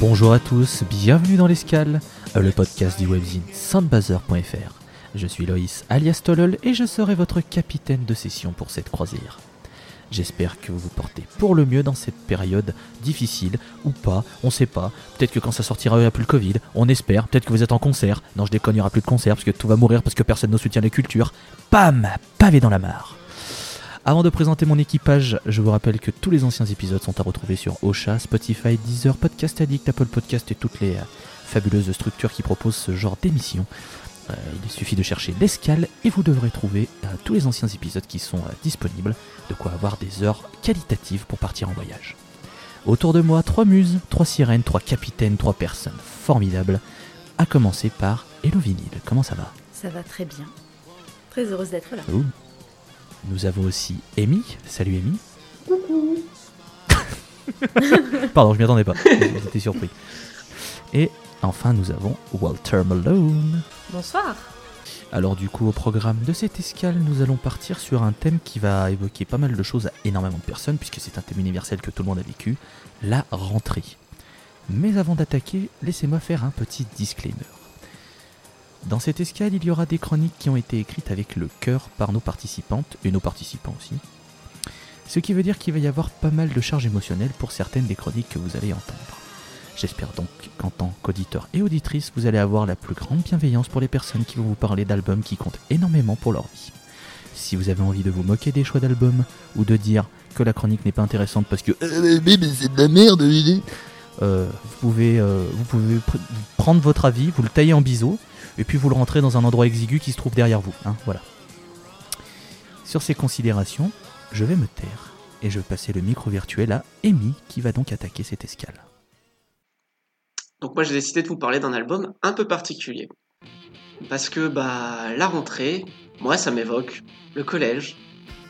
Bonjour à tous, bienvenue dans l'Escale, euh, le podcast du webzine soundbazer.fr. Je suis Loïs alias Tolol et je serai votre capitaine de session pour cette croisière. J'espère que vous vous portez pour le mieux dans cette période difficile ou pas, on sait pas. Peut-être que quand ça sortira, il n'y aura plus le Covid, on espère. Peut-être que vous êtes en concert. Non, je déconne, il n'y aura plus de concert parce que tout va mourir parce que personne ne soutient les cultures. Pam Pavé dans la mare. Avant de présenter mon équipage, je vous rappelle que tous les anciens épisodes sont à retrouver sur Ocha, Spotify, Deezer, Podcast Addict, Apple Podcast et toutes les euh, fabuleuses structures qui proposent ce genre d'émission. Euh, il suffit de chercher l'escale et vous devrez trouver euh, tous les anciens épisodes qui sont disponibles, de quoi avoir des heures qualitatives pour partir en voyage. Autour de moi, trois muses, trois sirènes, trois capitaines, trois personnes formidables, à commencer par Hello Vinyl. Comment ça va? Ça va très bien. Très heureuse d'être là. Ouh. Nous avons aussi Amy. Salut Amy. Pardon, je m'y attendais pas. J'étais surpris. Et enfin, nous avons Walter Malone. Bonsoir. Alors du coup, au programme de cette escale, nous allons partir sur un thème qui va évoquer pas mal de choses à énormément de personnes, puisque c'est un thème universel que tout le monde a vécu, la rentrée. Mais avant d'attaquer, laissez-moi faire un petit disclaimer. Dans cette escale, il y aura des chroniques qui ont été écrites avec le cœur par nos participantes, et nos participants aussi. Ce qui veut dire qu'il va y avoir pas mal de charges émotionnelles pour certaines des chroniques que vous allez entendre. J'espère donc qu'en tant qu'auditeur et auditrice, vous allez avoir la plus grande bienveillance pour les personnes qui vont vous parler d'albums qui comptent énormément pour leur vie. Si vous avez envie de vous moquer des choix d'albums, ou de dire que la chronique n'est pas intéressante parce que Euh, c'est de la merde, euh, vous pouvez, euh, prendre votre avis, vous le taillez en biseau, et puis vous le rentrez dans un endroit exigu qui se trouve derrière vous. hein, voilà. Sur ces considérations, je vais me taire, et je vais passer le micro virtuel à Amy, qui va donc attaquer cette escale. Donc moi j'ai décidé de vous parler d'un album un peu particulier. Parce que bah la rentrée, moi ça m'évoque le collège,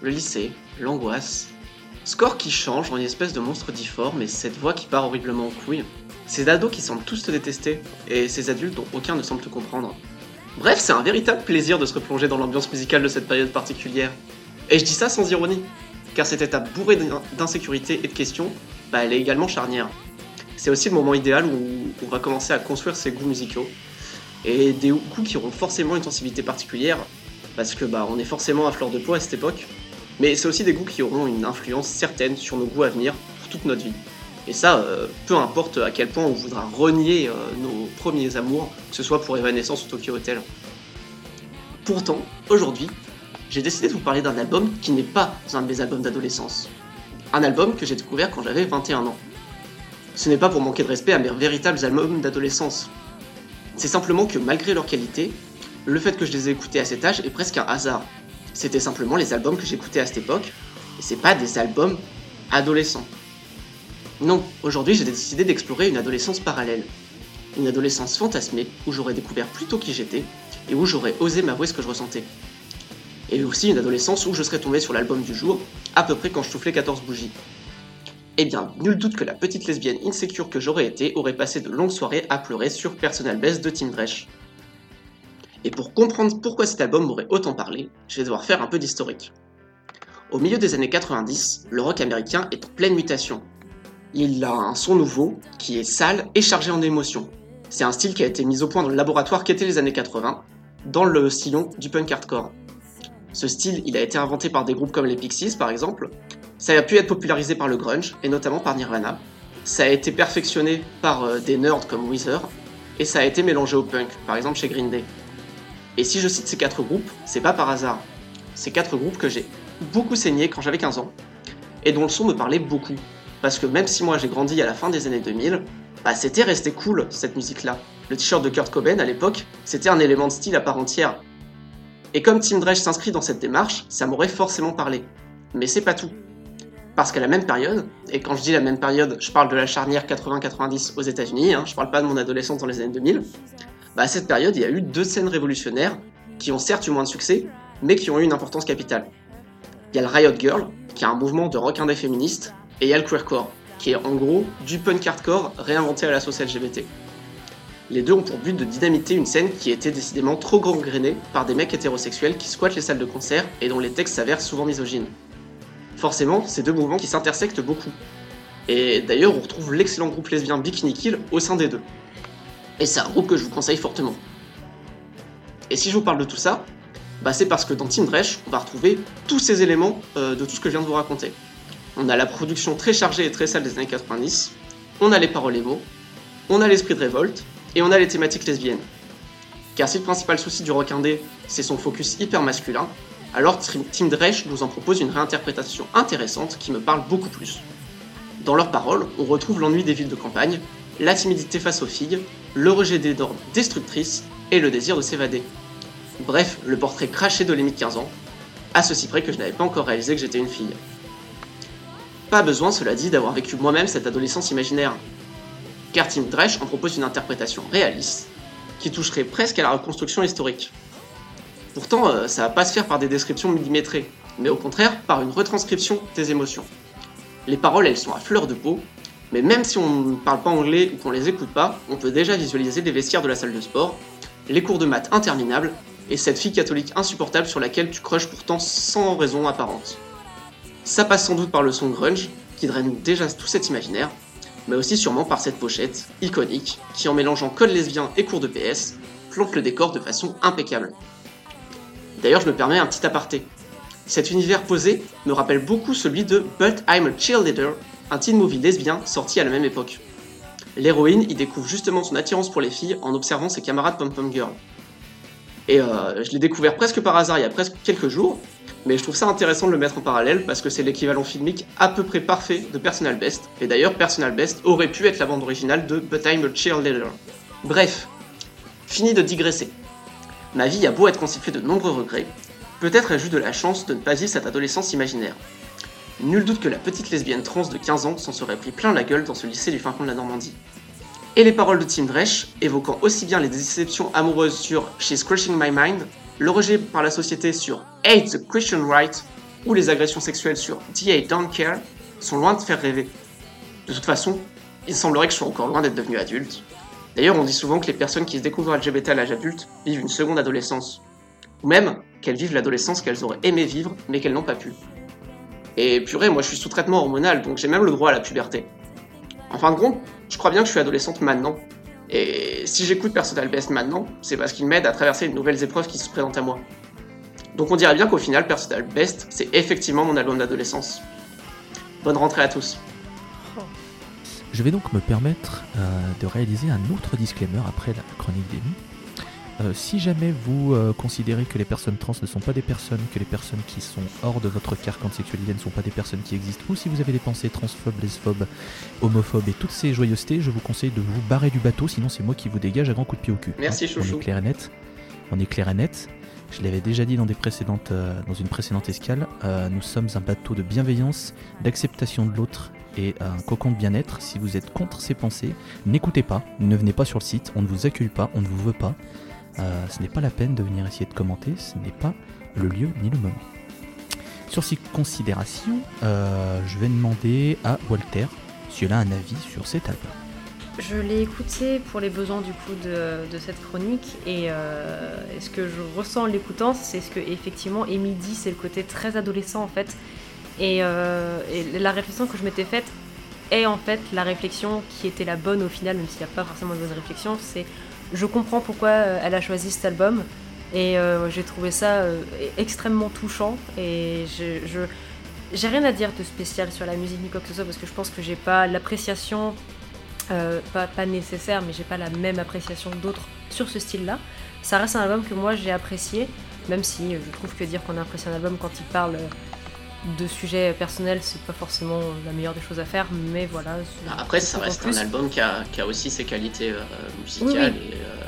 le lycée, l'angoisse. Score qui change en une espèce de monstre difforme et cette voix qui part horriblement en couille. Ces ados qui semblent tous te détester et ces adultes dont aucun ne semble te comprendre. Bref, c'est un véritable plaisir de se replonger dans l'ambiance musicale de cette période particulière. Et je dis ça sans ironie, car cette étape bourrée d'in- d'insécurité et de questions, bah elle est également charnière c'est aussi le moment idéal où on va commencer à construire ses goûts musicaux. Et des goûts qui auront forcément une sensibilité particulière, parce que bah on est forcément à fleur de peau à cette époque. Mais c'est aussi des goûts qui auront une influence certaine sur nos goûts à venir pour toute notre vie. Et ça, euh, peu importe à quel point on voudra renier euh, nos premiers amours, que ce soit pour Evanescence ou Tokyo Hotel. Pourtant, aujourd'hui, j'ai décidé de vous parler d'un album qui n'est pas un de mes albums d'adolescence. Un album que j'ai découvert quand j'avais 21 ans. Ce n'est pas pour manquer de respect à mes véritables albums d'adolescence. C'est simplement que malgré leur qualité, le fait que je les ai écoutés à cet âge est presque un hasard. C'était simplement les albums que j'écoutais à cette époque, et c'est pas des albums adolescents. Non, aujourd'hui j'ai décidé d'explorer une adolescence parallèle. Une adolescence fantasmée où j'aurais découvert plus tôt qui j'étais et où j'aurais osé m'avouer ce que je ressentais. Et aussi une adolescence où je serais tombé sur l'album du jour, à peu près quand je soufflais 14 bougies. Eh bien, nul doute que la petite lesbienne insécure que j'aurais été aurait passé de longues soirées à pleurer sur Personal Best de Tim Dresch. Et pour comprendre pourquoi cet album m'aurait autant parlé, je vais devoir faire un peu d'historique. Au milieu des années 90, le rock américain est en pleine mutation. Il a un son nouveau, qui est sale et chargé en émotions. C'est un style qui a été mis au point dans le laboratoire qu'étaient les années 80, dans le sillon du punk hardcore. Ce style, il a été inventé par des groupes comme les Pixies par exemple, ça a pu être popularisé par le grunge, et notamment par Nirvana. Ça a été perfectionné par euh, des nerds comme Weezer, et ça a été mélangé au punk, par exemple chez Green Day. Et si je cite ces quatre groupes, c'est pas par hasard. Ces quatre groupes que j'ai beaucoup saigné quand j'avais 15 ans, et dont le son me parlait beaucoup. Parce que même si moi j'ai grandi à la fin des années 2000, bah c'était resté cool cette musique-là. Le t-shirt de Kurt Cobain à l'époque, c'était un élément de style à part entière. Et comme Tim Dresch s'inscrit dans cette démarche, ça m'aurait forcément parlé. Mais c'est pas tout. Parce qu'à la même période, et quand je dis la même période, je parle de la charnière 80-90 aux États-Unis, hein, je parle pas de mon adolescence dans les années 2000, bah à cette période, il y a eu deux scènes révolutionnaires qui ont certes eu moins de succès, mais qui ont eu une importance capitale. Il y a le Riot Girl, qui est un mouvement de rock indé féministe, et il y a le queercore, qui est en gros du punk hardcore réinventé à la sauce LGBT. Les deux ont pour but de dynamiter une scène qui était décidément trop gangrénée par des mecs hétérosexuels qui squattent les salles de concert et dont les textes s'avèrent souvent misogynes. Forcément, c'est deux mouvements qui s'intersectent beaucoup. Et d'ailleurs, on retrouve l'excellent groupe lesbien Bikini Kill au sein des deux. Et c'est un groupe que je vous conseille fortement. Et si je vous parle de tout ça, bah c'est parce que dans Team Dresh, on va retrouver tous ces éléments euh, de tout ce que je viens de vous raconter. On a la production très chargée et très sale des années 90, on a les paroles émo, on a l'esprit de révolte, et on a les thématiques lesbiennes. Car si le principal souci du rock indé, c'est son focus hyper masculin, alors Team Dresh nous en propose une réinterprétation intéressante qui me parle beaucoup plus. Dans leurs paroles, on retrouve l'ennui des villes de campagne, la timidité face aux filles, le rejet des normes destructrices et le désir de s'évader. Bref, le portrait craché de de 15 ans, à ceci près que je n'avais pas encore réalisé que j'étais une fille. Pas besoin, cela dit, d'avoir vécu moi-même cette adolescence imaginaire. Car Tim Dresch en propose une interprétation réaliste, qui toucherait presque à la reconstruction historique. Pourtant, euh, ça va pas se faire par des descriptions millimétrées, mais au contraire par une retranscription des émotions. Les paroles, elles sont à fleur de peau, mais même si on ne parle pas anglais ou qu'on les écoute pas, on peut déjà visualiser les vestiaires de la salle de sport, les cours de maths interminables, et cette fille catholique insupportable sur laquelle tu crushes pourtant sans raison apparente. Ça passe sans doute par le son grunge, qui draine déjà tout cet imaginaire, mais aussi sûrement par cette pochette, iconique, qui en mélangeant code lesbien et cours de PS, plante le décor de façon impeccable. D'ailleurs, je me permets un petit aparté. Cet univers posé me rappelle beaucoup celui de But I'm a Cheerleader, un teen movie lesbien sorti à la même époque. L'héroïne y découvre justement son attirance pour les filles en observant ses camarades pom-pom girl. Et euh, je l'ai découvert presque par hasard il y a presque quelques jours, mais je trouve ça intéressant de le mettre en parallèle parce que c'est l'équivalent filmique à peu près parfait de Personal Best, et d'ailleurs Personal Best aurait pu être la bande originale de But I'm a Cheerleader. Bref, fini de digresser. Ma vie a beau être constituée de nombreux regrets, peut-être ai-je eu de la chance de ne pas vivre cette adolescence imaginaire. Nul doute que la petite lesbienne trans de 15 ans s'en serait pris plein la gueule dans ce lycée du fin fond de la Normandie. Et les paroles de Tim Dresch, évoquant aussi bien les déceptions amoureuses sur She's Crushing My Mind, le rejet par la société sur Hate the Christian Right ou les agressions sexuelles sur DA Don't Care, sont loin de faire rêver. De toute façon, il semblerait que je sois encore loin d'être devenu adulte. D'ailleurs, on dit souvent que les personnes qui se découvrent LGBT à l'âge adulte vivent une seconde adolescence. Ou même qu'elles vivent l'adolescence qu'elles auraient aimé vivre, mais qu'elles n'ont pas pu. Et purée, moi je suis sous traitement hormonal, donc j'ai même le droit à la puberté. En fin de compte, je crois bien que je suis adolescente maintenant. Et si j'écoute Personal Best maintenant, c'est parce qu'il m'aide à traverser les nouvelles épreuves qui se présentent à moi. Donc on dirait bien qu'au final, Personal Best, c'est effectivement mon album d'adolescence. Bonne rentrée à tous. Je vais donc me permettre euh, de réaliser un autre disclaimer après la chronique d'Amy. Euh, si jamais vous euh, considérez que les personnes trans ne sont pas des personnes, que les personnes qui sont hors de votre carcan de sexualité ne sont pas des personnes qui existent, ou si vous avez des pensées transphobes, lesphobes, homophobes et toutes ces joyeusetés, je vous conseille de vous barrer du bateau, sinon c'est moi qui vous dégage à grands coups de pied au cul. Merci, Hein, chouchou. On est clair et net. On est clair et net. Je l'avais déjà dit dans, des précédentes, euh, dans une précédente escale, nous sommes un bateau de bienveillance, d'acceptation de l'autre et un cocon de bien-être. Si vous êtes contre ces pensées, n'écoutez pas, ne venez pas sur le site, on ne vous accueille pas, on ne vous veut pas. Euh, ce n'est pas la peine de venir essayer de commenter, ce n'est pas le lieu ni le moment. Sur ces considérations, euh, je vais demander à Walter si elle a un avis sur cet album. Je l'ai écouté pour les besoins du coup de, cette chronique et, euh, ce que je ressens en l'écoutant, c'est ce que effectivement Amy dit, c'est le côté très adolescent en fait. Et, et la réflexion que je m'étais faite est en fait la réflexion qui était la bonne au final, même s'il n'y a pas forcément de bonne réflexion. C'est je comprends pourquoi euh, elle a choisi cet album et euh, j'ai trouvé ça euh, extrêmement touchant et je, j'ai rien à dire de spécial sur la musique ni quoi que ce soit parce que je pense que j'ai pas l'appréciation pas, pas nécessaire, mais j'ai pas la même appréciation d'autres sur ce style-là. Ça reste un album que moi j'ai apprécié, même si je trouve que dire qu'on a apprécié un album quand il parle de sujets personnels, c'est pas forcément la meilleure des choses à faire, mais voilà. c'est- Après, ça reste un album qui a, qui a aussi ses qualités euh, musicales Oui, et euh,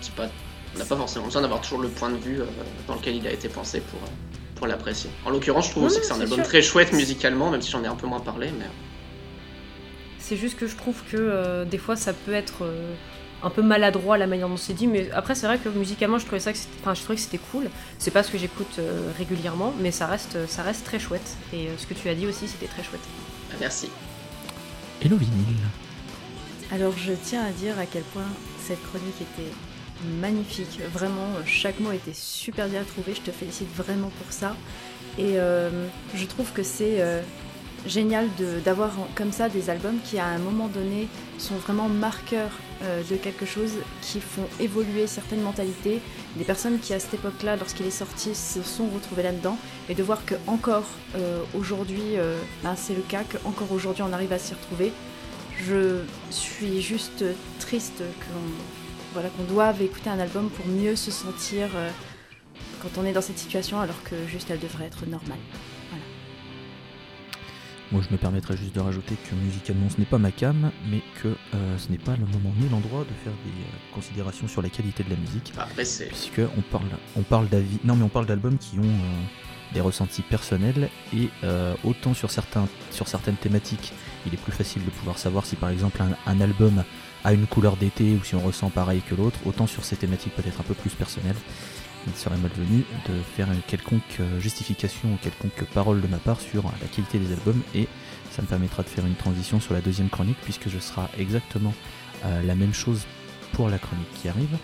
c'est pas, on n'a pas forcément besoin d'avoir toujours le point de vue euh, dans lequel il a été pensé pour, euh, pour l'apprécier. En l'occurrence, je trouve aussi que c'est un album sûr. très chouette musicalement, même si j'en ai un peu moins parlé. Mais C'est juste que je trouve que des fois ça peut être un peu maladroit la manière dont c'est dit, mais après c'est vrai que musicalement je trouvais ça que c'était, enfin, je trouvais que c'était cool. C'est pas ce que j'écoute euh, régulièrement, mais ça reste, ça reste très chouette. Et euh, ce que tu as dit aussi, c'était très chouette. euh, merci. Hello vinyle. Alors je tiens à dire à quel point cette chronique était magnifique. Vraiment, euh, chaque mot était super bien trouvé. Je te félicite vraiment pour ça. Et euh, je trouve que c'est euh, génial d'avoir comme ça des albums qui à un moment donné sont vraiment marqueurs euh, de quelque chose, qui font évoluer certaines mentalités. Des personnes qui à cette époque-là, lorsqu'il est sorti, se sont retrouvées là-dedans. Et de voir que encore euh, aujourd'hui, euh, ben, c'est le cas, qu'encore aujourd'hui on arrive à s'y retrouver. Je suis juste triste qu'on voilà, qu'on doive écouter un album pour mieux se sentir quand on est dans cette situation alors que juste elle devrait être normale. Moi, je me permettrais juste de rajouter que musicalement, ce n'est pas ma cam, mais que euh, ce n'est pas le moment ni l'endroit de faire des euh, considérations sur la qualité de la musique, c'est puisque on parle, on parle d'avis, non mais on parle d'albums qui ont euh, des ressentis personnels et autant sur certains, sur certaines thématiques, il est plus facile de pouvoir savoir si par exemple un, un album a une couleur d'été ou si on ressent pareil que l'autre, autant sur ces thématiques peut-être un peu plus personnelles. Il serait malvenu de faire une quelconque euh, justification ou quelconque parole de ma part sur la qualité des albums et ça me permettra de faire une transition sur la deuxième chronique puisque je sera exactement euh, la même chose pour la chronique qui arrive.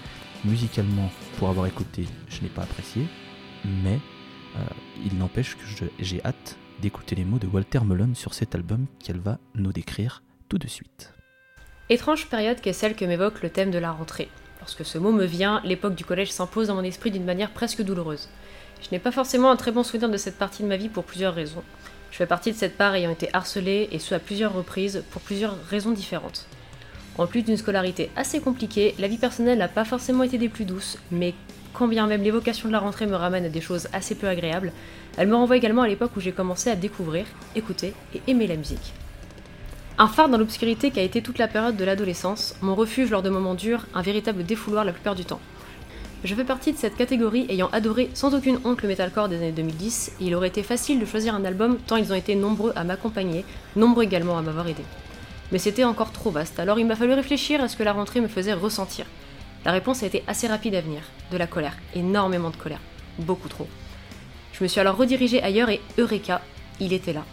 Musicalement, pour avoir écouté, je n'ai pas apprécié, mais euh, il n'empêche que j'ai hâte d'écouter les mots de Walter Mullen sur cet album qu'elle va nous décrire tout de suite. Étrange période qu'est celle que m'évoque le thème de la rentrée. Lorsque ce mot me vient, l'époque du collège s'impose dans mon esprit d'une manière presque douloureuse. Je n'ai pas forcément un très bon souvenir de cette partie de ma vie pour plusieurs raisons. Je fais partie de cette part ayant été harcelée, et ce à plusieurs reprises, pour plusieurs raisons différentes. En plus d'une scolarité assez compliquée, la vie personnelle n'a pas forcément été des plus douces, mais quand bien même l'évocation de la rentrée me ramène à des choses assez peu agréables, elle me renvoie également à l'époque où j'ai commencé à découvrir, écouter et aimer la musique. Un phare dans l'obscurité qui a été toute la période de l'adolescence, mon refuge lors de moments durs, un véritable défouloir la plupart du temps. Je fais partie de cette catégorie ayant adoré sans aucune honte le metalcore des années 2010, et il aurait été facile de choisir un album tant ils ont été nombreux à m'accompagner, nombreux également à m'avoir aidé. Mais c'était encore trop vaste, alors il m'a fallu réfléchir à ce que la rentrée me faisait ressentir. La réponse a été assez rapide à venir, de la colère, énormément de colère, beaucoup trop. Je me suis alors redirigée ailleurs et Eureka, il était là.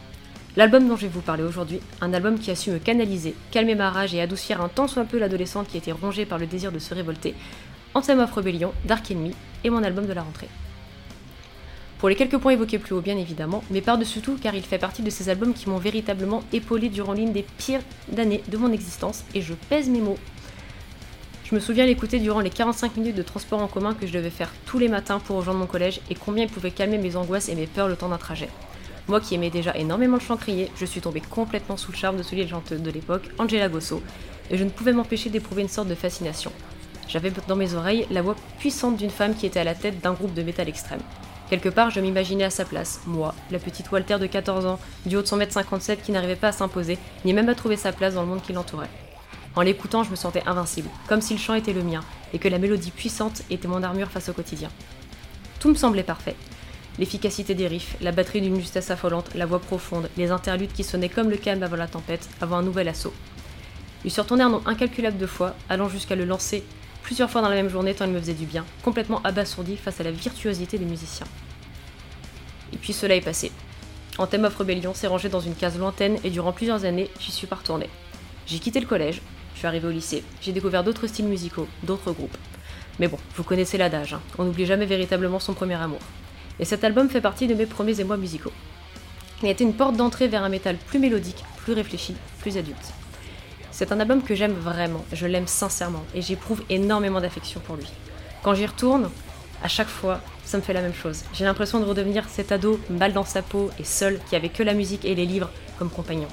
L'album dont je vais vous parler aujourd'hui, un album qui a su me canaliser, calmer ma rage et adoucir un tant soit peu l'adolescente qui était rongée par le désir de se révolter, Anthem of Rebellion, Dark Enemy et mon album de la rentrée. Pour les quelques points évoqués plus haut bien évidemment, mais par-dessus tout car il fait partie de ces albums qui m'ont véritablement épaulé durant l'une des pires années de mon existence, et je pèse mes mots. Je me souviens l'écouter durant les 45 minutes de transport en commun que je devais faire tous les matins pour rejoindre mon collège et combien il pouvait calmer mes angoisses et mes peurs le temps d'un trajet. Moi qui aimais déjà énormément le chant crié, je suis tombée complètement sous le charme de celui de chanteuse de l'époque, Angela Gosso, et je ne pouvais m'empêcher d'éprouver une sorte de fascination. J'avais dans mes oreilles la voix puissante d'une femme qui était à la tête d'un groupe de métal extrême. Quelque part, je m'imaginais à sa place, moi, la petite Walter de 14 ans, du haut de son mètre 57 qui n'arrivait pas à s'imposer, ni même à trouver sa place dans le monde qui l'entourait. En l'écoutant, je me sentais invincible, comme si le chant était le mien, et que la mélodie puissante était mon armure face au quotidien. Tout me semblait parfait. L'efficacité des riffs, la batterie d'une justesse affolante, la voix profonde, les interludes qui sonnaient comme le calme avant la tempête, avant un nouvel assaut. Je suis retourné un nombre incalculable de fois, allant jusqu'à le lancer plusieurs fois dans la même journée tant il me faisait du bien, complètement abasourdi face à la virtuosité des musiciens. Et puis cela est passé. Anthem of Rebellion s'est rangé dans une case lointaine et durant plusieurs années, j'y suis pas retournée. J'ai quitté le collège, je suis arrivée au lycée, j'ai découvert d'autres styles musicaux, d'autres groupes. Mais bon, vous connaissez l'adage, hein, on n'oublie jamais véritablement son premier amour. Et cet album fait partie de mes premiers émois musicaux. Il a été une porte d'entrée vers un métal plus mélodique, plus réfléchi, plus adulte. C'est un album que j'aime vraiment, je l'aime sincèrement, et j'éprouve énormément d'affection pour lui. Quand j'y retourne, à chaque fois, ça me fait la même chose. J'ai l'impression de redevenir cet ado mal dans sa peau et seul qui avait que la musique et les livres comme compagnons.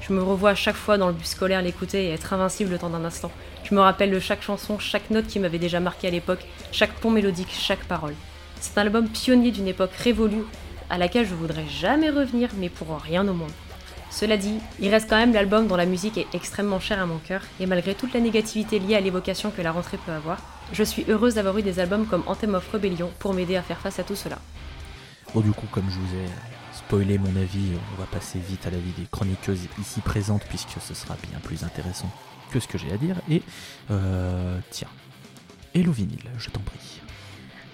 Je me revois à chaque fois dans le bus scolaire l'écouter et être invincible le temps d'un instant. Je me rappelle de chaque chanson, chaque note qui m'avait déjà marqué à l'époque, chaque pont mélodique, chaque parole. C'est un album pionnier d'une époque révolue à laquelle je voudrais jamais revenir, mais pour rien au monde. Cela dit, il reste quand même l'album dont la musique est extrêmement chère à mon cœur, et malgré toute la négativité liée à l'évocation que la rentrée peut avoir, je suis heureuse d'avoir eu des albums comme Anthem of Rebellion pour m'aider à faire face à tout cela. Bon, du coup, comme je vous ai spoilé mon avis, on va passer vite à l'avis des chroniqueuses ici présentes, puisque ce sera bien plus intéressant que ce que j'ai à dire. Et euh, tiens, Hello Vinyl, je t'en prie.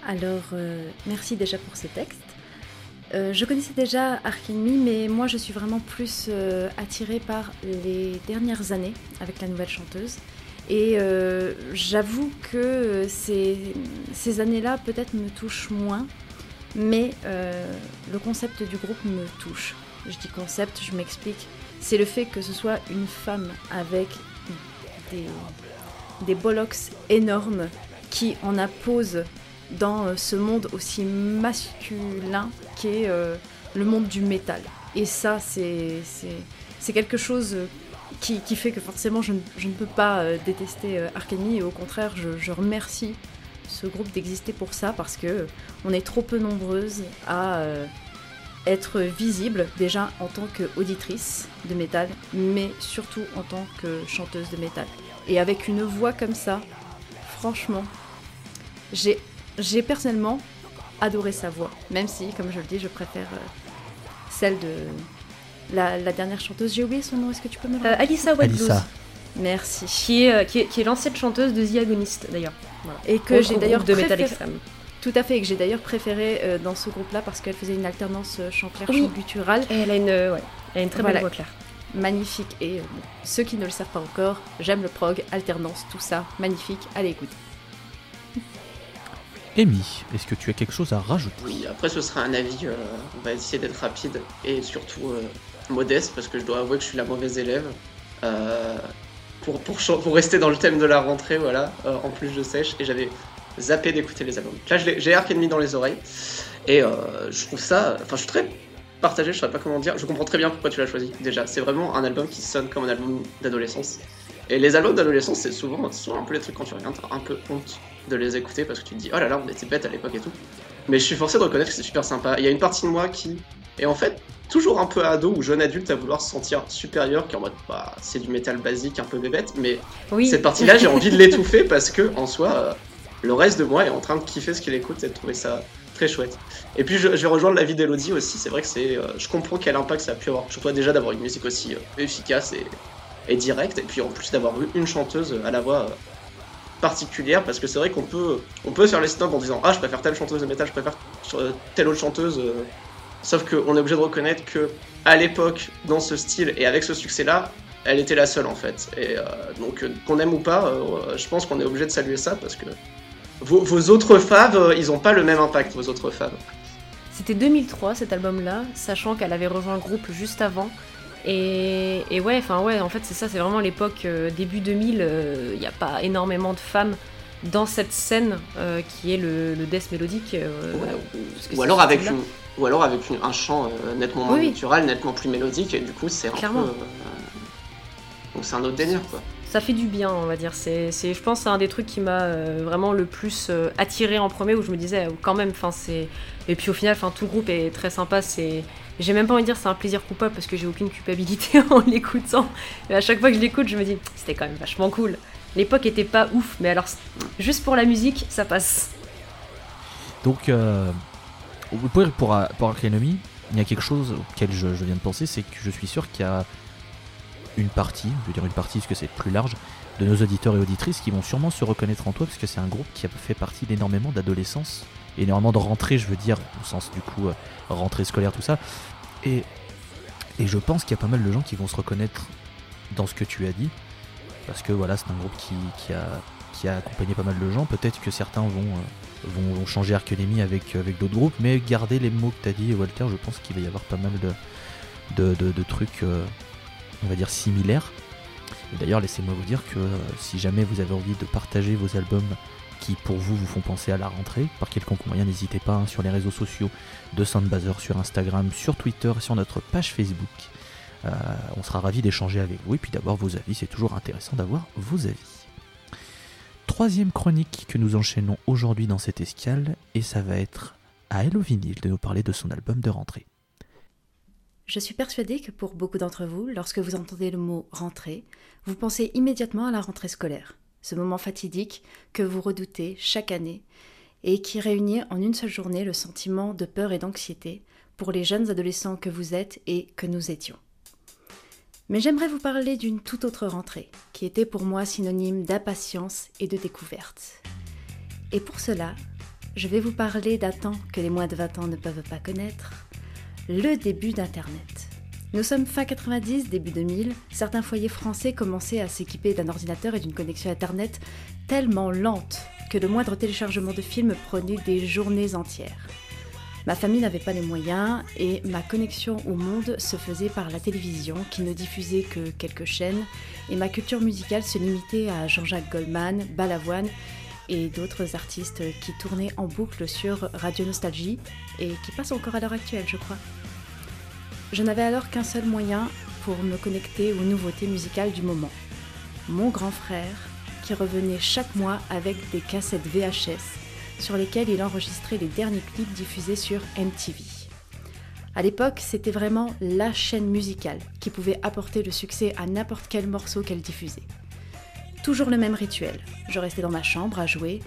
Alors, euh, merci déjà pour ce texte. Euh, je connaissais déjà Ark Enemy, mais moi je suis vraiment plus euh, attirée par les dernières années avec la nouvelle chanteuse. Et j'avoue que ces, années-là peut-être me touchent moins, mais le concept du groupe me touche. Je dis concept, je m'explique. C'est le fait que ce soit une femme avec des, des bollocks énormes qui en apposent dans euh, ce monde aussi masculin qu'est euh, le monde du métal. Et ça, c'est quelque chose euh, qui, fait que forcément je, ne- je ne peux pas détester Enemy et au contraire, je, je remercie ce groupe d'exister pour ça parce que on est trop peu nombreuses à être visibles déjà en tant qu'auditrice de métal, mais surtout en tant que chanteuse de métal. Et avec une voix comme ça, franchement, j'ai j'ai personnellement adoré sa voix, même si, comme je le dis, je préfère euh, celle de la, la dernière chanteuse. J'ai oublié son nom, est-ce que tu peux me le Euh, Alissa White. Merci. qui est, euh, qui est, qui est l'ancienne chanteuse de The Agonist d'ailleurs. Voilà. Et que j'ai d'ailleurs de métal préféré- extrême. Tout à fait, et que j'ai d'ailleurs préféré euh, dans ce groupe-là parce qu'elle faisait une alternance chant clair, Oui. chant guttural. Et elle a une, euh, ouais, elle a une très Voilà. belle voix claire. Magnifique. Et euh, ceux qui ne le savent pas encore, j'aime le prog, alternance, tout ça, magnifique. Allez, écoute. Amy, est-ce que tu as quelque chose à rajouter? Oui, après ce sera un avis, euh, on va essayer d'être rapide et surtout euh, modeste parce que je dois avouer que je suis la mauvaise élève. Euh, pour, rester dans le thème de la rentrée, voilà, en plus je sèche et j'avais zappé d'écouter les albums. Là j'ai Ark Enemy dans les oreilles et je trouve ça, enfin je suis très partagé, je sais pas comment dire, je comprends très bien pourquoi tu l'as choisi déjà. C'est vraiment un album qui sonne comme un album d'adolescence. Et les albums d'adolescence, c'est souvent, souvent un peu les trucs quand tu regardes, t'as un peu honte de les écouter parce que tu te dis oh là là, on était bêtes à l'époque et tout. Mais je suis forcé de reconnaître que c'est super sympa. Il y a une partie de moi qui est en fait toujours un peu ado ou jeune adulte à vouloir se sentir supérieur, qui est en mode bah c'est du métal basique, un peu bébête, mais Oui. cette partie-là j'ai envie de l'étouffer parce que en soi euh, le reste de moi est en train de kiffer ce qu'il écoute et de trouver ça très chouette. Et puis je, vais rejoindre l'avis d'Elodie aussi, c'est vrai que c'est, euh, je comprends quel impact ça a pu avoir sur toi déjà d'avoir une musique aussi euh, efficace et, directe, et puis en plus d'avoir eu une chanteuse à la voix euh, particulière, parce que c'est vrai qu'on peut, on peut faire les snobs en disant ah je préfère telle chanteuse de métal, je préfère telle autre chanteuse, sauf qu'on est obligé de reconnaître que à l'époque dans ce style et avec ce succès-là, elle était la seule en fait. Et donc qu'on aime ou pas, je pense qu'on est obligé de saluer ça parce que vos, vos autres faves, euh, ils ont pas le même impact, vos autres faves. C'était 2003 cet album-là, sachant qu'elle avait rejoint le groupe juste avant. Et, et ouais, enfin ouais, en fait c'est ça, c'est vraiment l'époque euh, début 2000. Il n'y a pas énormément de femmes dans cette scène euh, qui est le, le death mélodique. euh, Ouais, ou alors avec une, ou alors avec une- un chant euh, nettement moins Oui, oui. naturel, nettement plus mélodique, et du coup c'est un Clairement. peu. euh, donc c'est un autre délire quoi. Ça fait du bien, on va dire. C'est, je pense c'est un des trucs qui m'a euh, vraiment le plus euh, attiré en premier, où je me disais, euh, quand même, enfin, c'est. Et puis au final, enfin, tout le groupe est très sympa. C'est. J'ai même pas envie de dire c'est un plaisir coupable parce que j'ai aucune culpabilité en l'écoutant. Mais à chaque fois que je l'écoute, je me dis, c'était quand même vachement cool. L'époque était pas ouf, mais alors, juste pour la musique, ça passe. Donc, euh, pour, pour, pour Ark Enemy, il y a quelque chose auquel je, je viens de penser, c'est que je suis sûr qu'il y a une partie, je veux dire une partie parce que c'est plus large, de nos auditeurs et auditrices qui vont sûrement se reconnaître en toi parce que c'est un groupe qui a fait partie d'énormément d'adolescence, énormément de rentrée, je veux dire, au sens du coup, euh, rentrée scolaire, tout ça. Et, et je pense qu'il y a pas mal de gens qui vont se reconnaître dans ce que tu as dit, parce que voilà, c'est un groupe qui, a, qui a accompagné pas mal de gens. Peut-être que certains vont, euh, vont, changer Ark Enemy avec, avec d'autres groupes, mais garder les mots que tu as dit, Walter, je pense qu'il va y avoir pas mal de, de, trucs, euh, on va dire, similaires. Et d'ailleurs, laissez-moi vous dire que euh, si jamais vous avez envie de partager vos albums qui pour vous vous font penser à la rentrée, par quelconque moyen, n'hésitez pas hein, sur les réseaux sociaux de Soundbazer, sur Instagram, sur Twitter, sur notre page Facebook. Euh, on sera ravis d'échanger avec vous et puis d'avoir vos avis, c'est toujours intéressant d'avoir vos avis. Troisième chronique que nous enchaînons aujourd'hui dans cette escale, et ça va être à Hello Vinyl de nous parler de son album de rentrée. Je suis persuadée que pour beaucoup d'entre vous, lorsque vous entendez le mot rentrée, vous pensez immédiatement à la rentrée scolaire, ce moment fatidique que vous redoutez chaque année et qui réunit en une seule journée le sentiment de peur et d'anxiété pour les jeunes adolescents que vous êtes et que nous étions. Mais j'aimerais vous parler d'une toute autre rentrée, qui était pour moi synonyme d'impatience et de découverte. Et pour cela, je vais vous parler d'un temps que les moins de 20 ans ne peuvent pas connaître, le début d'Internet. Nous sommes fin 90, début 2000, certains foyers français commençaient à s'équiper d'un ordinateur et d'une connexion Internet tellement lente que le moindre téléchargement de film prenait des journées entières. Ma famille n'avait pas les moyens et ma connexion au monde se faisait par la télévision qui ne diffusait que quelques chaînes et ma culture musicale se limitait à Jean-Jacques Goldman, Balavoine et d'autres artistes qui tournaient en boucle sur Radio Nostalgie et qui passent encore à l'heure actuelle, je crois. Je n'avais alors qu'un seul moyen pour me connecter aux nouveautés musicales du moment. Mon grand frère, qui revenait chaque mois avec des cassettes VHS sur lesquelles il enregistrait les derniers clips diffusés sur MTV. À l'époque, c'était vraiment la chaîne musicale qui pouvait apporter le succès à n'importe quel morceau qu'elle diffusait. Toujours le même rituel. Je restais dans ma chambre à jouer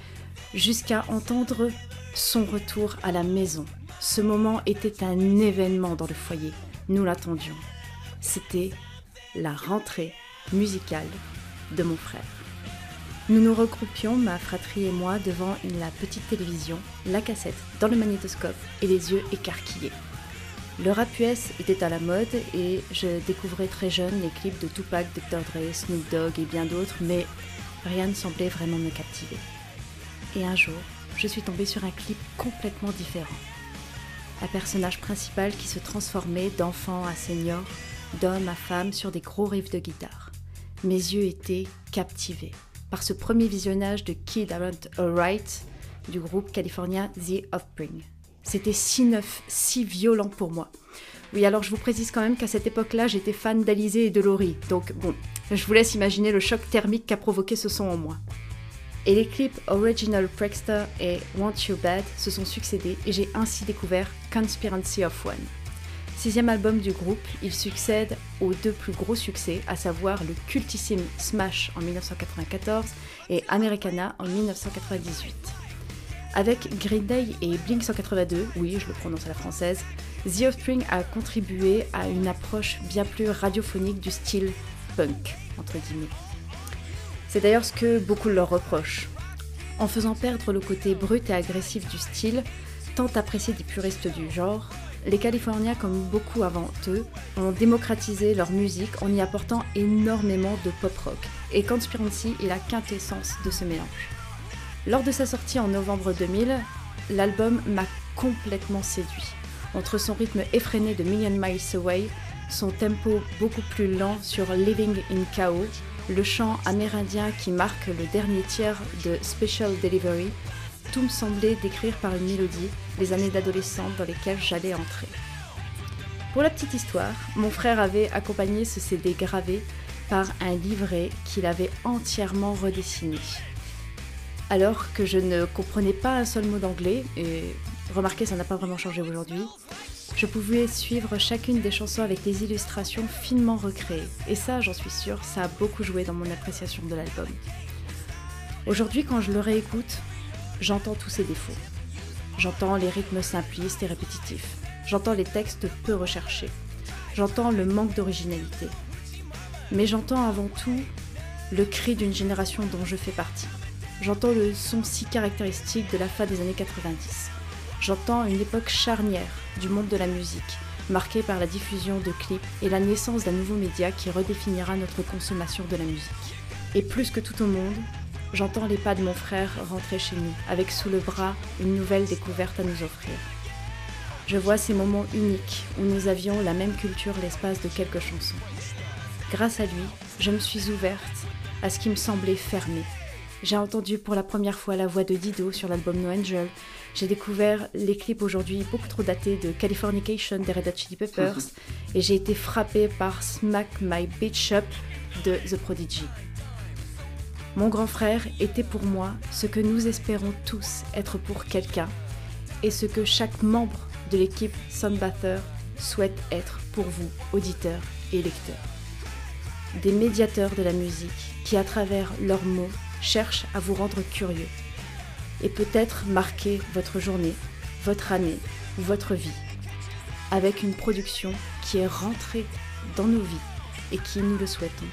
jusqu'à entendre son retour à la maison. Ce moment était un événement dans le foyer. Nous l'attendions. C'était la rentrée musicale de mon frère. Nous nous regroupions, ma fratrie et moi, devant la petite télévision, la cassette dans le magnétoscope et les yeux écarquillés. Le rap US était à la mode et je découvrais très jeune les clips de Tupac, Dr. Dre, Snoop Dogg et bien d'autres, mais rien ne semblait vraiment me captiver. Et un jour, je suis tombée sur un clip complètement différent. Un personnage principal qui se transformait d'enfant à senior, d'homme à femme sur des gros riffs de guitare. Mes yeux étaient captivés par ce premier visionnage de Kid Aren't Alright du groupe californien The Offspring. C'était si neuf, si violent pour moi. Oui, alors je vous précise quand même qu'à cette époque-là, j'étais fan d'Alizé et de Laurie, donc bon, je vous laisse imaginer le choc thermique qu'a provoqué ce son en moi. Et les clips Original Prankster et Want You Bad se sont succédés et j'ai ainsi découvert Conspiracy of One. Sixième album du groupe, il succède aux deux plus gros succès, à savoir le cultissime Smash en 1994 et Americana en 1998. Avec Green Day et Blink 182, oui, je le prononce à la française, The Offspring a contribué à une approche bien plus radiophonique du style punk, entre guillemets. C'est d'ailleurs ce que beaucoup leur reprochent. En faisant perdre le côté brut et agressif du style, tant apprécié des puristes du genre, les Californiens, comme beaucoup avant eux, ont démocratisé leur musique en y apportant énormément de pop rock. Et Conspiracy est la quintessence de ce mélange. Lors de sa sortie en novembre 2000, l'album m'a complètement séduit. Entre son rythme effréné de Million Miles Away, son tempo beaucoup plus lent sur Living in Chaos, le chant amérindien qui marque le dernier tiers de Special Delivery, tout me semblait décrire par une mélodie les années d'adolescente dans lesquelles j'allais entrer. Pour la petite histoire, mon frère avait accompagné ce CD gravé par un livret qu'il avait entièrement redessiné. Alors que je ne comprenais pas un seul mot d'anglais, et remarquez, ça n'a pas vraiment changé aujourd'hui, je pouvais suivre chacune des chansons avec des illustrations finement recréées. Et ça, j'en suis sûre, ça a beaucoup joué dans mon appréciation de l'album. Aujourd'hui, quand je le réécoute, j'entends tous ses défauts. J'entends les rythmes simplistes et répétitifs. J'entends les textes peu recherchés. J'entends le manque d'originalité. Mais j'entends avant tout le cri d'une génération dont je fais partie. J'entends le son si caractéristique de la fin des années 90. J'entends une époque charnière du monde de la musique, marquée par la diffusion de clips et la naissance d'un nouveau média qui redéfinira notre consommation de la musique. Et plus que tout au monde, j'entends les pas de mon frère rentrer chez nous, avec sous le bras une nouvelle découverte à nous offrir. Je vois ces moments uniques où nous avions la même culture l'espace de quelques chansons. Grâce à lui, je me suis ouverte à ce qui me semblait fermé. J'ai entendu pour la première fois la voix de Dido sur l'album No Angel. J'ai découvert les clips aujourd'hui beaucoup trop datés de Californication des Red Hot Chili Peppers. et j'ai été frappée par Smack My Bitch Up de The Prodigy. Mon grand frère était pour moi ce que nous espérons tous être pour quelqu'un et ce que chaque membre de l'équipe Sunbather souhaite être pour vous, auditeurs et lecteurs. Des médiateurs de la musique qui, à travers leurs mots, cherchent à vous rendre curieux. et peut-être marquer votre journée, votre année ou votre vie avec une production qui est rentrée dans nos vies et qui, nous le souhaitons,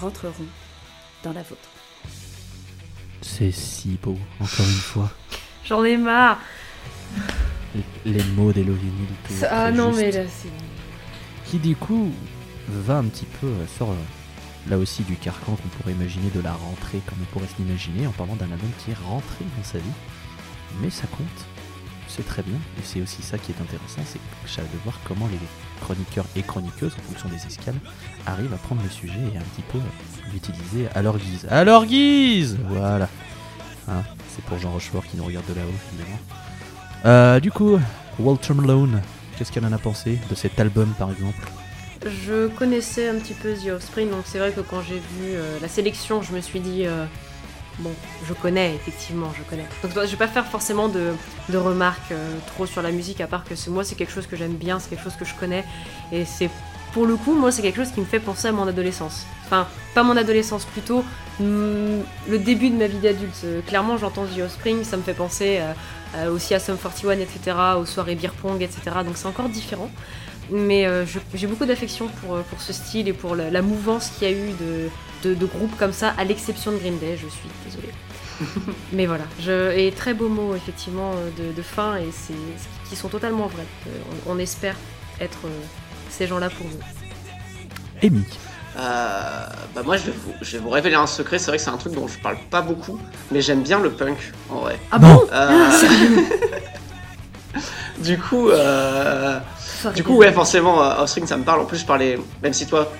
rentreront dans la vôtre. C'est si beau, encore une fois. J'en ai marre. Les- mots tout. Ah non, juste. mais là, c'est. Qui du coup va un petit peu sur euh, là aussi du carcan qu'on pourrait imaginer de la rentrée comme on pourrait se l'imaginer en parlant d'un album qui est rentré dans sa vie. Mais ça compte, c'est très bien, et c'est aussi ça qui est intéressant, c'est de voir comment les chroniqueurs et chroniqueuses, en fonction des escales, arrivent à prendre le sujet et un petit peu l'utiliser à leur guise. À leur guise Voilà. Hein, c'est pour Jean Rochefort qui nous regarde de là-haut, évidemment. Euh, du coup, Walter Malone, qu'est-ce qu'elle en a pensé de cet album par exemple? Je connaissais un petit peu The Offspring, donc c'est vrai que quand j'ai vu euh, la sélection, je me suis dit. euh, Bon, je connais, effectivement, je connais. Donc je vais pas faire forcément de, de remarques euh, trop sur la musique, à part que moi c'est quelque chose que j'aime bien, c'est quelque chose que je connais. Et c'est pour le coup, moi c'est quelque chose qui me fait penser à mon adolescence. Enfin, pas mon adolescence, plutôt mm, le début de ma vie d'adulte. Clairement, j'entends The Offspring, ça me fait penser aussi à Sum 41, etc., aux soirées beer pong, etc. Donc c'est encore différent. Mais euh, j'ai beaucoup d'affection pour, euh, pour ce style et pour la, la mouvance qu'il y a eu de, de, de groupes comme ça, à l'exception de Green Day, je suis désolée. Mais voilà, je, et très beaux mots effectivement euh, de, de fin et c'est qui sont totalement vrais. On, on espère être euh, ces gens-là pour nous. Amy. Euh, bah moi je vais, vous, je vais vous révéler un secret, c'est vrai que c'est un truc dont je parle pas beaucoup, mais j'aime bien le punk en vrai. Ah bon? Euh, du coup, euh, du coup ouais forcément euh, Offspring ça me parle. En plus je parlais, même si toi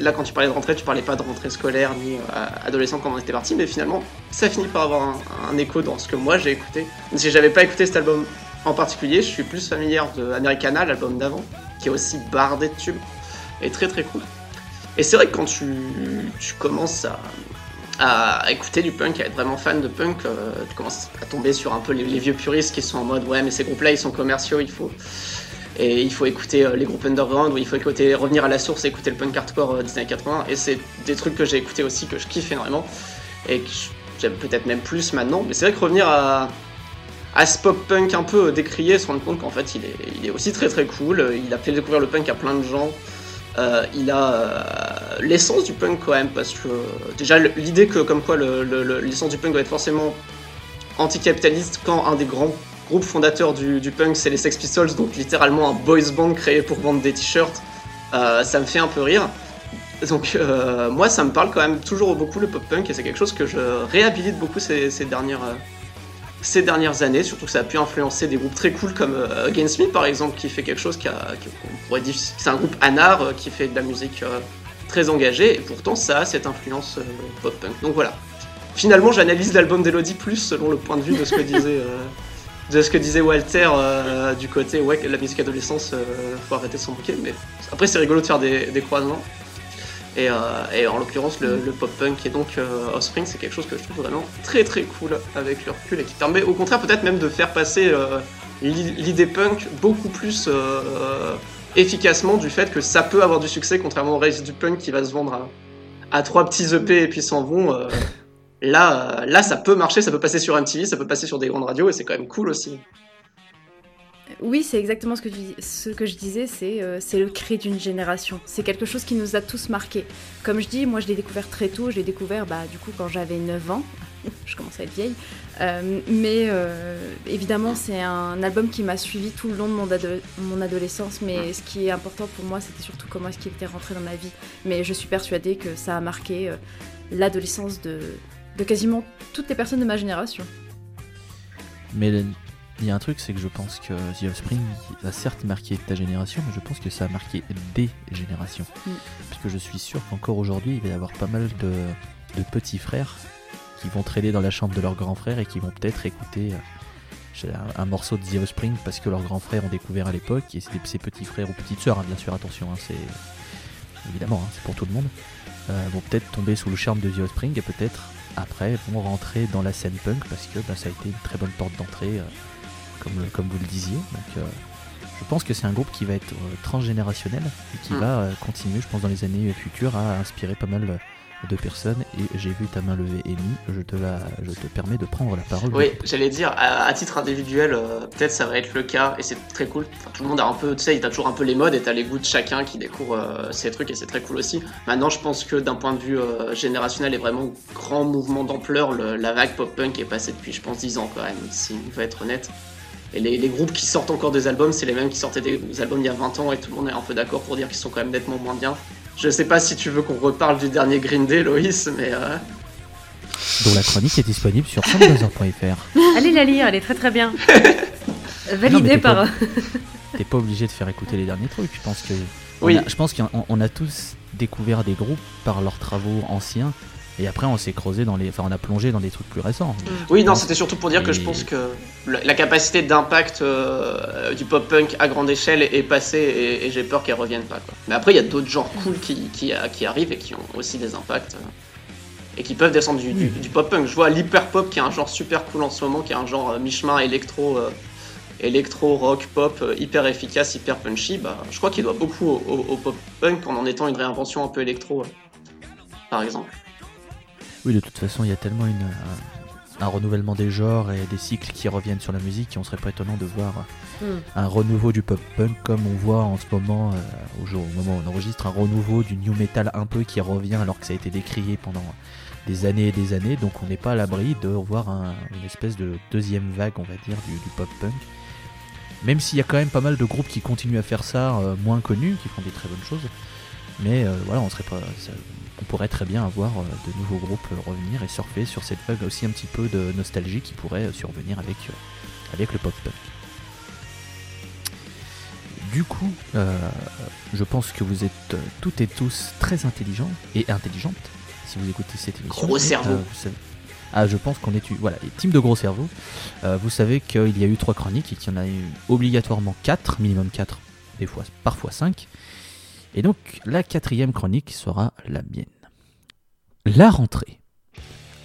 là quand tu parlais de rentrée tu parlais pas de rentrée scolaire ni euh, adolescent quand on était parti, mais finalement ça finit par avoir un, un écho dans ce que moi j'ai écouté. Même si j'avais pas écouté cet album en particulier, je suis plus familière de Americana, l'album d'avant, qui est aussi bardé de tubes et très très cool. Et c'est vrai que quand tu, tu commences à, à écouter du punk, à être vraiment fan de punk, euh, tu commences à tomber sur un peu les, les vieux puristes qui sont en mode ouais mais ces groupes-là ils sont commerciaux, il faut et il faut écouter euh, les groupes underground ou il faut écouter revenir à la source écouter le punk hardcore euh, des années 80 et c'est des trucs que j'ai écouté aussi que je kiffe énormément. Et que j'aime peut-être même plus maintenant. Mais c'est vrai que revenir à à ce pop punk un peu décrié, se rendre compte qu'en fait il est, il est aussi très très cool, il a fait découvrir le punk à plein de gens, euh, il a euh, l'essence du punk quand même, parce que euh, déjà l'idée que comme quoi le- le- le- l'essence du punk doit être forcément anticapitaliste quand un des grands groupes fondateurs du, punk c'est les Sex Pistols, donc littéralement un boys band créé pour vendre des t-shirts, euh, ça me fait un peu rire. Donc euh, moi ça me parle quand même toujours beaucoup le pop punk et c'est quelque chose que je réhabilite beaucoup ces, dernières, euh, ces dernières années, surtout que ça a pu influencer des groupes très cool comme Against Me par exemple, qui fait quelque chose qui a, pourrait dire, c'est un groupe anard qui fait de la musique très engagée, et pourtant ça a cette influence euh, pop-punk. Donc voilà. Finalement, j'analyse l'album d'Elodie plus selon le point de vue de ce que disait, de ce que disait Walter euh, du côté ouais, la musique adolescence, euh, faut arrêter de s'en moquer, mais après c'est rigolo de faire des, croisements. Et, euh, et en l'occurrence, le, le pop-punk et donc Offspring, c'est quelque chose que je trouve vraiment très très cool avec le recul et qui permet au contraire peut-être même de faire passer l'i- l'idée punk beaucoup plus efficacement du fait que ça peut avoir du succès contrairement au reste du punk qui va se vendre à, à trois petits EP et puis s'en vont. Là, euh, là, ça peut marcher, ça peut passer sur MTV, ça peut passer sur des grandes radios et c'est quand même cool aussi. Oui, c'est exactement ce que, tu dis- ce que je disais, c'est euh, c'est le cri d'une génération. C'est quelque chose qui nous a tous marqués. Comme je dis, moi je l'ai découvert très tôt, je l'ai découvert bah, du coup quand j'avais 9 ans. je commence à être vieille. Euh, mais euh, évidemment, c'est un album qui m'a suivi tout le long de mon, ado- mon adolescence. Mais ce qui est important pour moi, c'était surtout comment est-ce qu'il était rentré dans ma vie. Mais je suis persuadée que ça a marqué l'adolescence de, de quasiment toutes les personnes de ma génération. Mais il y a un truc, c'est que je pense que The Offspring a certes marqué ta génération, mais je pense que ça a marqué des générations. Mm. Parce que je suis sûr qu'encore aujourd'hui, il va y avoir pas mal de, de petits frères qui vont traîner dans la chambre de leur grand frère et qui vont peut-être écouter euh, un morceau de The Offspring parce que leurs grands frères ont découvert à l'époque, et c'est ses petits frères ou petites sœurs, hein, bien sûr, attention, hein, c'est évidemment, hein, c'est pour tout le monde, euh, vont peut-être tomber sous le charme de The Offspring et peut-être après vont rentrer dans la scène punk parce que bah, ça a été une très bonne porte d'entrée, euh, comme, comme vous le disiez. Donc, euh, je pense que c'est un groupe qui va être euh, transgénérationnel et qui Mm. va euh, continuer, je pense, dans les années futures à inspirer pas mal deux personnes et j'ai vu ta main levée, Amy. Je te, la, je te permets de prendre la parole. Oui, j'allais dire, à, titre individuel, euh, peut-être ça va être le cas, et c'est très cool. Tout le monde a un peu, tu sais, t'as toujours un peu les modes, et t'as les goûts de chacun qui découvre euh, ces trucs, et c'est très cool aussi. Maintenant, je pense que d'un point de vue euh, générationnel et vraiment grand mouvement d'ampleur, le- la vague pop-punk est passée depuis, je pense, 10 ans quand même, si on veut être honnête. Et les, les groupes qui sortent encore des albums, c'est les mêmes qui sortaient des albums il y a 20 ans, et tout le monde est un peu d'accord pour dire qu'ils sont quand même nettement moins bien. Je sais pas si tu veux qu'on reparle du dernier Green Day, Loïs, mais... euh, dont la chronique est disponible sur soundbuzzer.fr. Allez la lire, elle est très très bien. Non, Validée par. T'es pas obligé de faire écouter les derniers trucs. Je pense que, on Oui. a- je pense qu'on on a tous découvert des groupes par leurs travaux anciens. Et après, on s'est creusé dans les, enfin, on a plongé dans des trucs plus récents. Oui, non, c'était surtout pour dire que je pense que la capacité d'impact euh, du pop-punk à grande échelle est passée et, et j'ai peur qu'elle revienne pas. Quoi. Mais après, il y a d'autres genres cool qui, qui, qui arrivent et qui ont aussi des impacts euh, et qui peuvent descendre du, du- du pop-punk. Je vois l'hyper-pop qui est un genre super cool en ce moment, qui est un genre euh, mi-chemin électro, euh, électro, rock, pop, euh, hyper efficace, hyper punchy. Bah, je crois qu'il doit beaucoup au, au- au pop-punk en en étant une réinvention un peu électro, euh, par exemple. Oui, de toute façon, il y a tellement une, un, un renouvellement des genres et des cycles qui reviennent sur la musique, et on serait pas étonnant de voir Hmm. un renouveau du pop-punk comme on voit en ce moment, euh, au, jour, au moment où on enregistre, un renouveau du new metal un peu qui revient alors que ça a été décrié pendant des années et des années, donc on n'est pas à l'abri de voir un- une espèce de deuxième vague, on va dire, du, du pop-punk. Même s'il y a quand même pas mal de groupes qui continuent à faire ça, euh, moins connus, qui font des très bonnes choses. Mais euh, voilà, on serait pas, ça- on pourrait très bien avoir euh, de nouveaux groupes euh, revenir et surfer sur cette vague aussi un petit peu de nostalgie qui pourrait euh, survenir avec, avec le pop-punk. Du coup, euh, je pense que vous êtes toutes et tous très intelligents et intelligentes si vous écoutez cette émission. Gros cerveau. vous savez- ah, je pense qu'on est eu- voilà, les teams de gros cerveaux. Euh, vous savez qu'il y a eu trois chroniques et qu'il y en a eu obligatoirement quatre, minimum quatre, des fois, parfois cinq. Et donc, la quatrième chronique sera la mienne. La rentrée.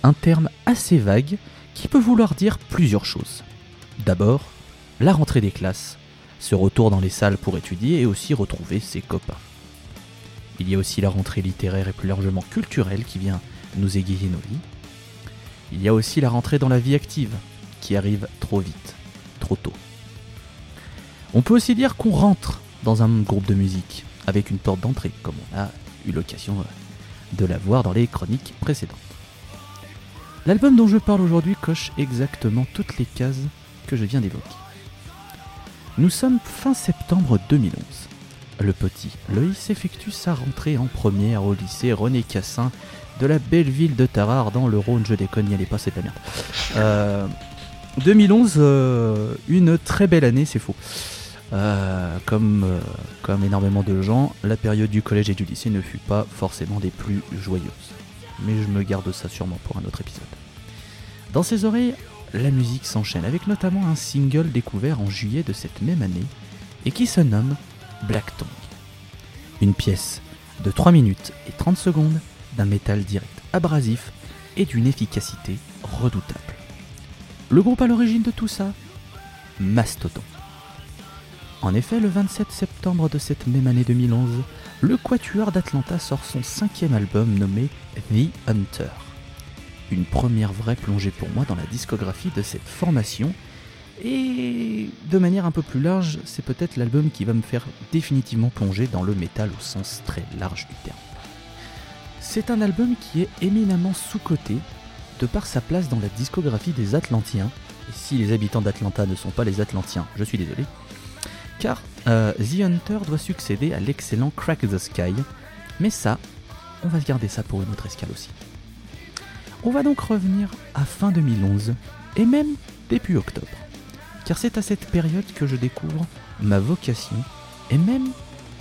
Un terme assez vague qui peut vouloir dire plusieurs choses. D'abord, la rentrée des classes, ce retour dans les salles pour étudier et aussi retrouver ses copains. Il y a aussi la rentrée littéraire et plus largement culturelle qui vient nous égayer nos vies. Il y a aussi la rentrée dans la vie active, qui arrive trop vite, trop tôt. On peut aussi dire qu'on rentre dans un groupe de musique, avec une porte d'entrée, comme on a eu l'occasion euh, de la voir dans les chroniques précédentes. L'album dont je parle aujourd'hui coche exactement toutes les cases que je viens d'évoquer. Nous sommes fin septembre 2011. Le petit Loïs effectue sa rentrée en première au lycée René Cassin de la belle ville de Tarare dans le Rhône. Je déconne, n'y allez pas, c'est de la merde. Euh, 2011, euh, une très belle année, c'est faux. Euh, comme, euh, comme énormément de gens, la période du collège et du lycée ne fut pas forcément des plus joyeuses. Mais je me garde ça sûrement pour un autre épisode. Dans ses oreilles, la musique s'enchaîne avec notamment un single découvert en juillet de cette même année et qui se nomme Black Tongue. Une pièce de 3 minutes et 30 secondes d'un métal direct abrasif et d'une efficacité redoutable. Le groupe à l'origine de tout ça Mastodon. En effet, le 27 septembre de cette même année 2011, le Quatuor d'Atlanta sort son cinquième album nommé The Hunter. Une première vraie plongée pour moi dans la discographie de cette formation, et de manière un peu plus large, c'est peut-être l'album qui va me faire définitivement plonger dans le métal au sens très large du terme. C'est un album qui est éminemment sous-coté de par sa place dans la discographie des Atlantiens, et si les habitants d'Atlanta ne sont pas les Atlantiens, je suis désolé, car euh, The Hunter doit succéder à l'excellent Crack the Sky, mais ça, on va garder ça pour une autre escale aussi. On va donc revenir à fin 2011, et même début octobre, car c'est à cette période que je découvre ma vocation, et même,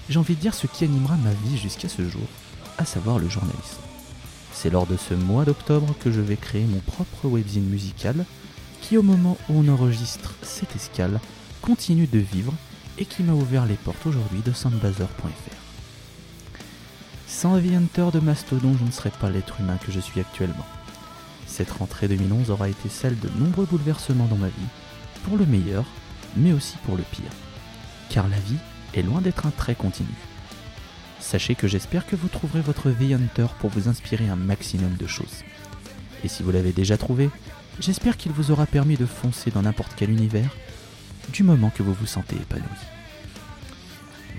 j'ai envie de dire, ce qui animera ma vie jusqu'à ce jour, à savoir le journalisme. C'est lors de ce mois d'octobre que je vais créer mon propre webzine musical, qui au moment où on enregistre cette escale, continue de vivre et qui m'a ouvert les portes aujourd'hui de soundbazer.fr. Sans The Hunter de Mastodon, je ne serais pas l'être humain que je suis actuellement. Cette rentrée 2011 aura été celle de nombreux bouleversements dans ma vie, pour le meilleur, mais aussi pour le pire. Car la vie est loin d'être un trait continu. sachez que j'espère que vous trouverez votre The Hunter pour vous inspirer un maximum de choses. Et si vous l'avez déjà trouvé, j'espère qu'il vous aura permis de foncer dans n'importe quel univers du moment que vous vous sentez épanoui.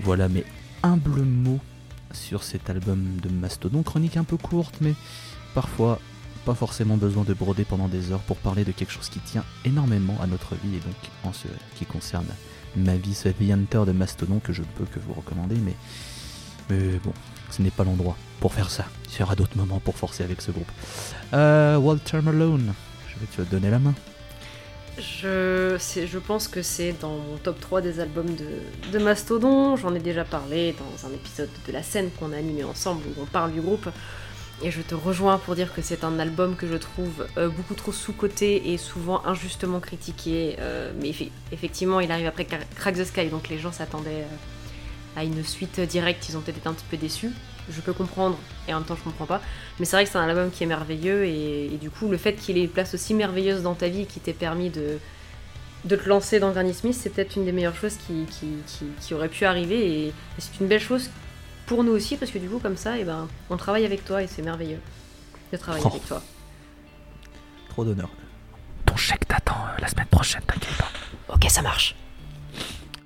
Voilà mes humbles mots sur cet album de Mastodon, chronique un peu courte, mais parfois pas forcément besoin de broder pendant des heures pour parler de quelque chose qui tient énormément à notre vie et donc en ce qui concerne ma vie, The Hunter de Mastodon que je peux que vous recommander, mais, mais bon, ce n'est pas l'endroit pour faire ça. Il y aura d'autres moments pour forcer avec ce groupe. Euh, Walter Malone, je vais te donner la main. Je, pense que c'est dans mon top 3 des albums de, Mastodon. J'en ai déjà parlé dans un épisode de la scène qu'on a animé ensemble où on parle du groupe. Et je te rejoins pour dire que c'est un album que je trouve euh, beaucoup trop sous-coté et souvent injustement critiqué. euh, mais effe- effectivement, il arrive après Cra- Crack the Sky, donc les gens s'attendaient euh, à une suite directe. Ils ont été un petit peu déçus. Je peux comprendre et en même temps je comprends pas. Mais c'est vrai que c'est un album qui est merveilleux et, et du coup, le fait qu'il ait une place aussi merveilleuse dans ta vie qui t'ait permis de, de te lancer dans Granny Smith, c'est peut-être une des meilleures choses qui, qui, qui, qui aurait pu arriver et, et c'est une belle chose pour nous aussi parce que du coup, comme ça, et ben, on travaille avec toi et c'est merveilleux de travailler Oh. avec toi. Trop d'honneur. Ton chèque t'attend euh, la semaine prochaine, t'inquiète pas. Ok, ça marche.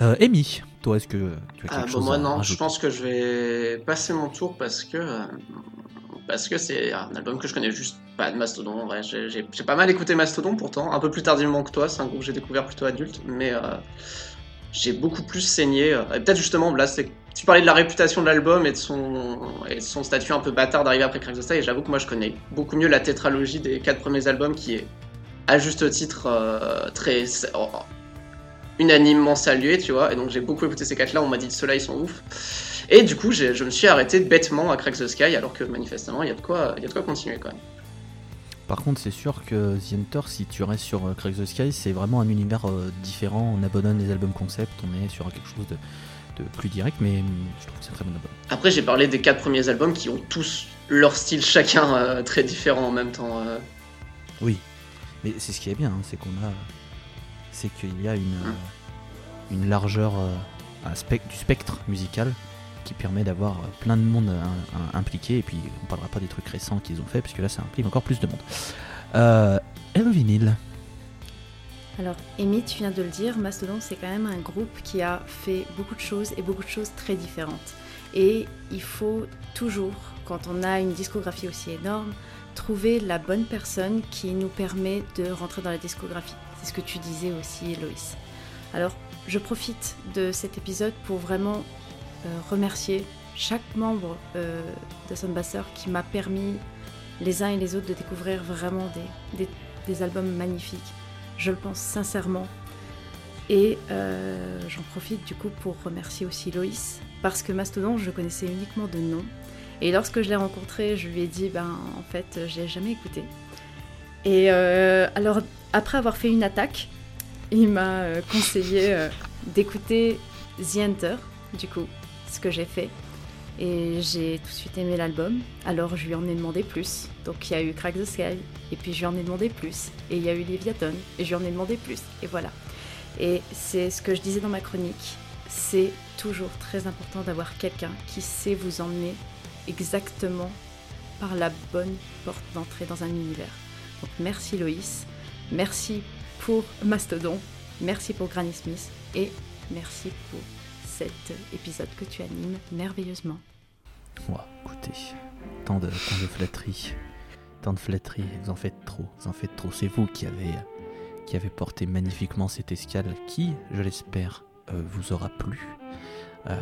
Euh, Amy, toi, est-ce que tu as quelque Ah, bah, chose moi à non, je pense que je vais passer mon tour parce que euh, parce que c'est un album que je connais juste pas de Mastodon. En vrai, j'ai pas mal écouté Mastodon pourtant, un peu plus tardivement que toi. C'est un groupe que j'ai découvert plutôt adulte, mais euh, j'ai beaucoup plus saigné. euh, et Peut-être justement là, tu parlais de la réputation de l'album et de son et de son statut un peu bâtard d'arriver après the Sky. Et j'avoue que moi je connais beaucoup mieux la tétralogie des quatre premiers albums qui est à juste titre euh, très unanimement salué, tu vois. Et donc j'ai beaucoup écouté ces quatre-là, on m'a dit ceux-là ils sont ouf. Et du coup, je me suis arrêté bêtement à Crack the Sky, alors que manifestement, il y a de quoi, y a de quoi continuer quand même. Par contre, c'est sûr que The Hunter, si tu restes sur euh, Craig the Sky, c'est vraiment un univers euh, différent. On abandonne les albums concept, on est sur quelque chose de, de plus direct, mais hum, je trouve que c'est un très bon album. Après, j'ai parlé des quatre premiers albums qui ont tous leur style chacun euh, très différent en même temps. euh. Oui, mais c'est ce qui est bien, hein, c'est qu'on a, c'est qu'il y a une, euh, une largeur euh, un du spectre musical qui permet d'avoir euh, plein de monde euh, un- impliqué. Et puis, on parlera pas des trucs récents qu'ils ont fait, puisque là, ça implique encore plus de monde. Euh. Alors, Amy, tu viens de le dire, Mastodon, c'est quand même un groupe qui a fait beaucoup de choses et beaucoup de choses très différentes. Et il faut toujours, quand on a une discographie aussi énorme, trouver la bonne personne qui nous permet de rentrer dans la discographie. C'est ce que tu disais aussi, Loïs. Alors, je profite de cet épisode pour vraiment euh, remercier chaque membre euh, de Sunbasser qui m'a permis les uns et les autres de découvrir vraiment des, albums magnifiques. Je le pense sincèrement. Et euh, j'en profite du coup pour remercier aussi Loïs, parce que Mastodon, je connaissais uniquement de nom. Et lorsque je l'ai rencontré, je lui ai dit, ben en fait, je l'ai jamais écouté. Et euh, alors, après avoir fait une attaque, il m'a euh, conseillé euh, d'écouter The Hunter, du coup, ce que j'ai fait. Et j'ai tout de suite aimé l'album, alors je lui en ai demandé plus. Donc il y a eu Crack the Sky, et puis je lui en ai demandé plus. Et il y a eu Leviathan, et je lui en ai demandé plus. Et voilà. Et c'est ce que je disais dans ma chronique, c'est toujours très important d'avoir quelqu'un qui sait vous emmener exactement par la bonne porte d'entrée dans un univers. Merci Loïs, merci pour Mastodon, merci pour Granny Smith, et merci pour cet épisode que tu animes merveilleusement. Écoutez, tant de, tant de flatteries, tant de flatteries, vous en faites trop, vous en faites trop. C'est vous qui avez, qui avez porté magnifiquement cette escale qui, je l'espère, euh, vous aura plu. Euh,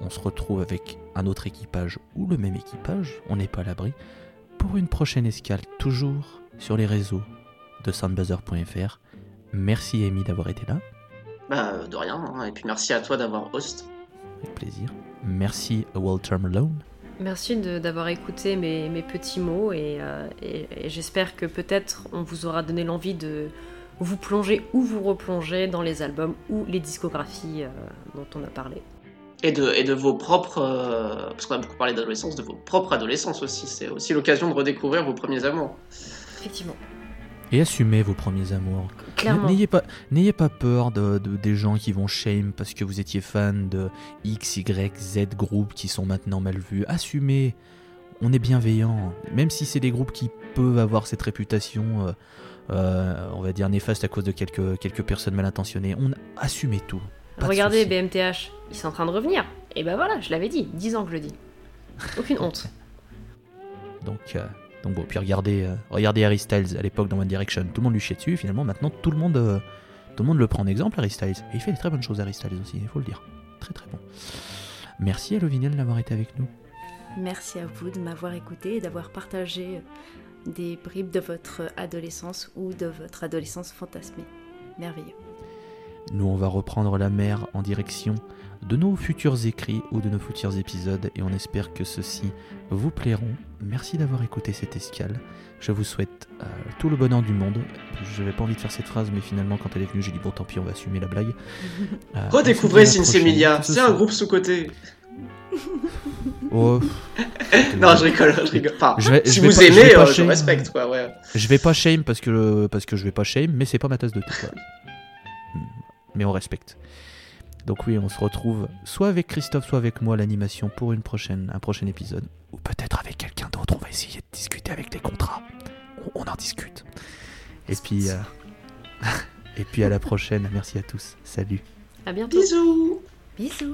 on se retrouve avec un autre équipage ou le même équipage, on n'est pas à l'abri, pour une prochaine escale, toujours sur les réseaux de soundbuzzer.fr. Merci Amy d'avoir été là, Bah, euh, de rien. hein. Et puis merci à toi d'avoir host. avec plaisir. Merci à Walter Malone. Merci de- d'avoir écouté mes, mes petits mots et, euh, et- et j'espère que peut-être on vous aura donné l'envie de vous plonger ou vous replonger dans les albums ou les discographies euh, dont on a parlé. Et de, et de vos propres. euh, parce qu'on a beaucoup parlé d'adolescence, de vos propres adolescences aussi. C'est aussi l'occasion de redécouvrir vos premiers amours. Effectivement. Et assumez vos premiers amours. Clairement. N'ayez pas, n'ayez pas peur de, de- des gens qui vont shame parce que vous étiez fan de X, Y, Z groupes qui sont maintenant mal vus. Assumez. On est bienveillant. Même si c'est des groupes qui peuvent avoir cette réputation, euh, euh, on va dire néfaste à cause de quelques, quelques personnes mal intentionnées, on assumez tout. Pas de Regardez. BMTH, ils sont en train de revenir. Et ben voilà, je l'avais dit, 10 ans que je le dis. Aucune honte. Donc, euh, donc bon, puis regardez, euh, regardez Harry Styles à l'époque dans One Direction, tout le monde lui chiait dessus, finalement maintenant tout le monde, euh, tout le monde le prend en exemple Harry Styles. Et il fait des très bonnes choses Harry Styles aussi, il faut le dire. Très très bon. Merci Lovinel d'avoir été avec nous. Merci à vous de m'avoir écouté et d'avoir partagé des bribes de votre adolescence ou de votre adolescence fantasmée. Merveilleux. Nous on va reprendre la mer en direction de nos futurs écrits ou de nos futurs épisodes et on espère que ceux-ci vous plairont. Merci d'avoir écouté cette escale. Je vous souhaite euh, tout le bonheur du monde. Je n'avais pas envie de faire cette phrase, mais finalement, quand elle est venue, j'ai dit bon, tant pis, on va assumer la blague. Euh, Redécouvrez. Que ce c'est un groupe sous-côté. Oh, Non, je rigole, je rigole. Enfin, Je vais- si je vais vous pas- aimez, euh, je respecte, quoi, ouais. Je vais pas shame parce que, parce que je vais pas shame, mais c'est pas ma tasse de thé. Mais on respecte. Donc oui, on se retrouve soit avec Christophe, soit avec moi à l'animation pour une prochaine, un prochain épisode. Ou peut-être avec quelqu'un d'autre, on va essayer de discuter avec les contrats. On, on en discute. Et puis, euh, et puis à la prochaine, merci à tous. Salut. À bientôt. Bisous Bisous.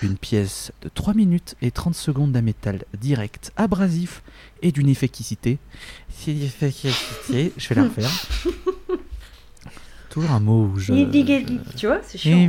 Une pièce de 3 minutes et 30 secondes d'un métal direct, abrasif et d'une efficacité. C'est efficacité. Je vais la refaire. Toujours un mot où je. Tu vois, c'est chiant. je-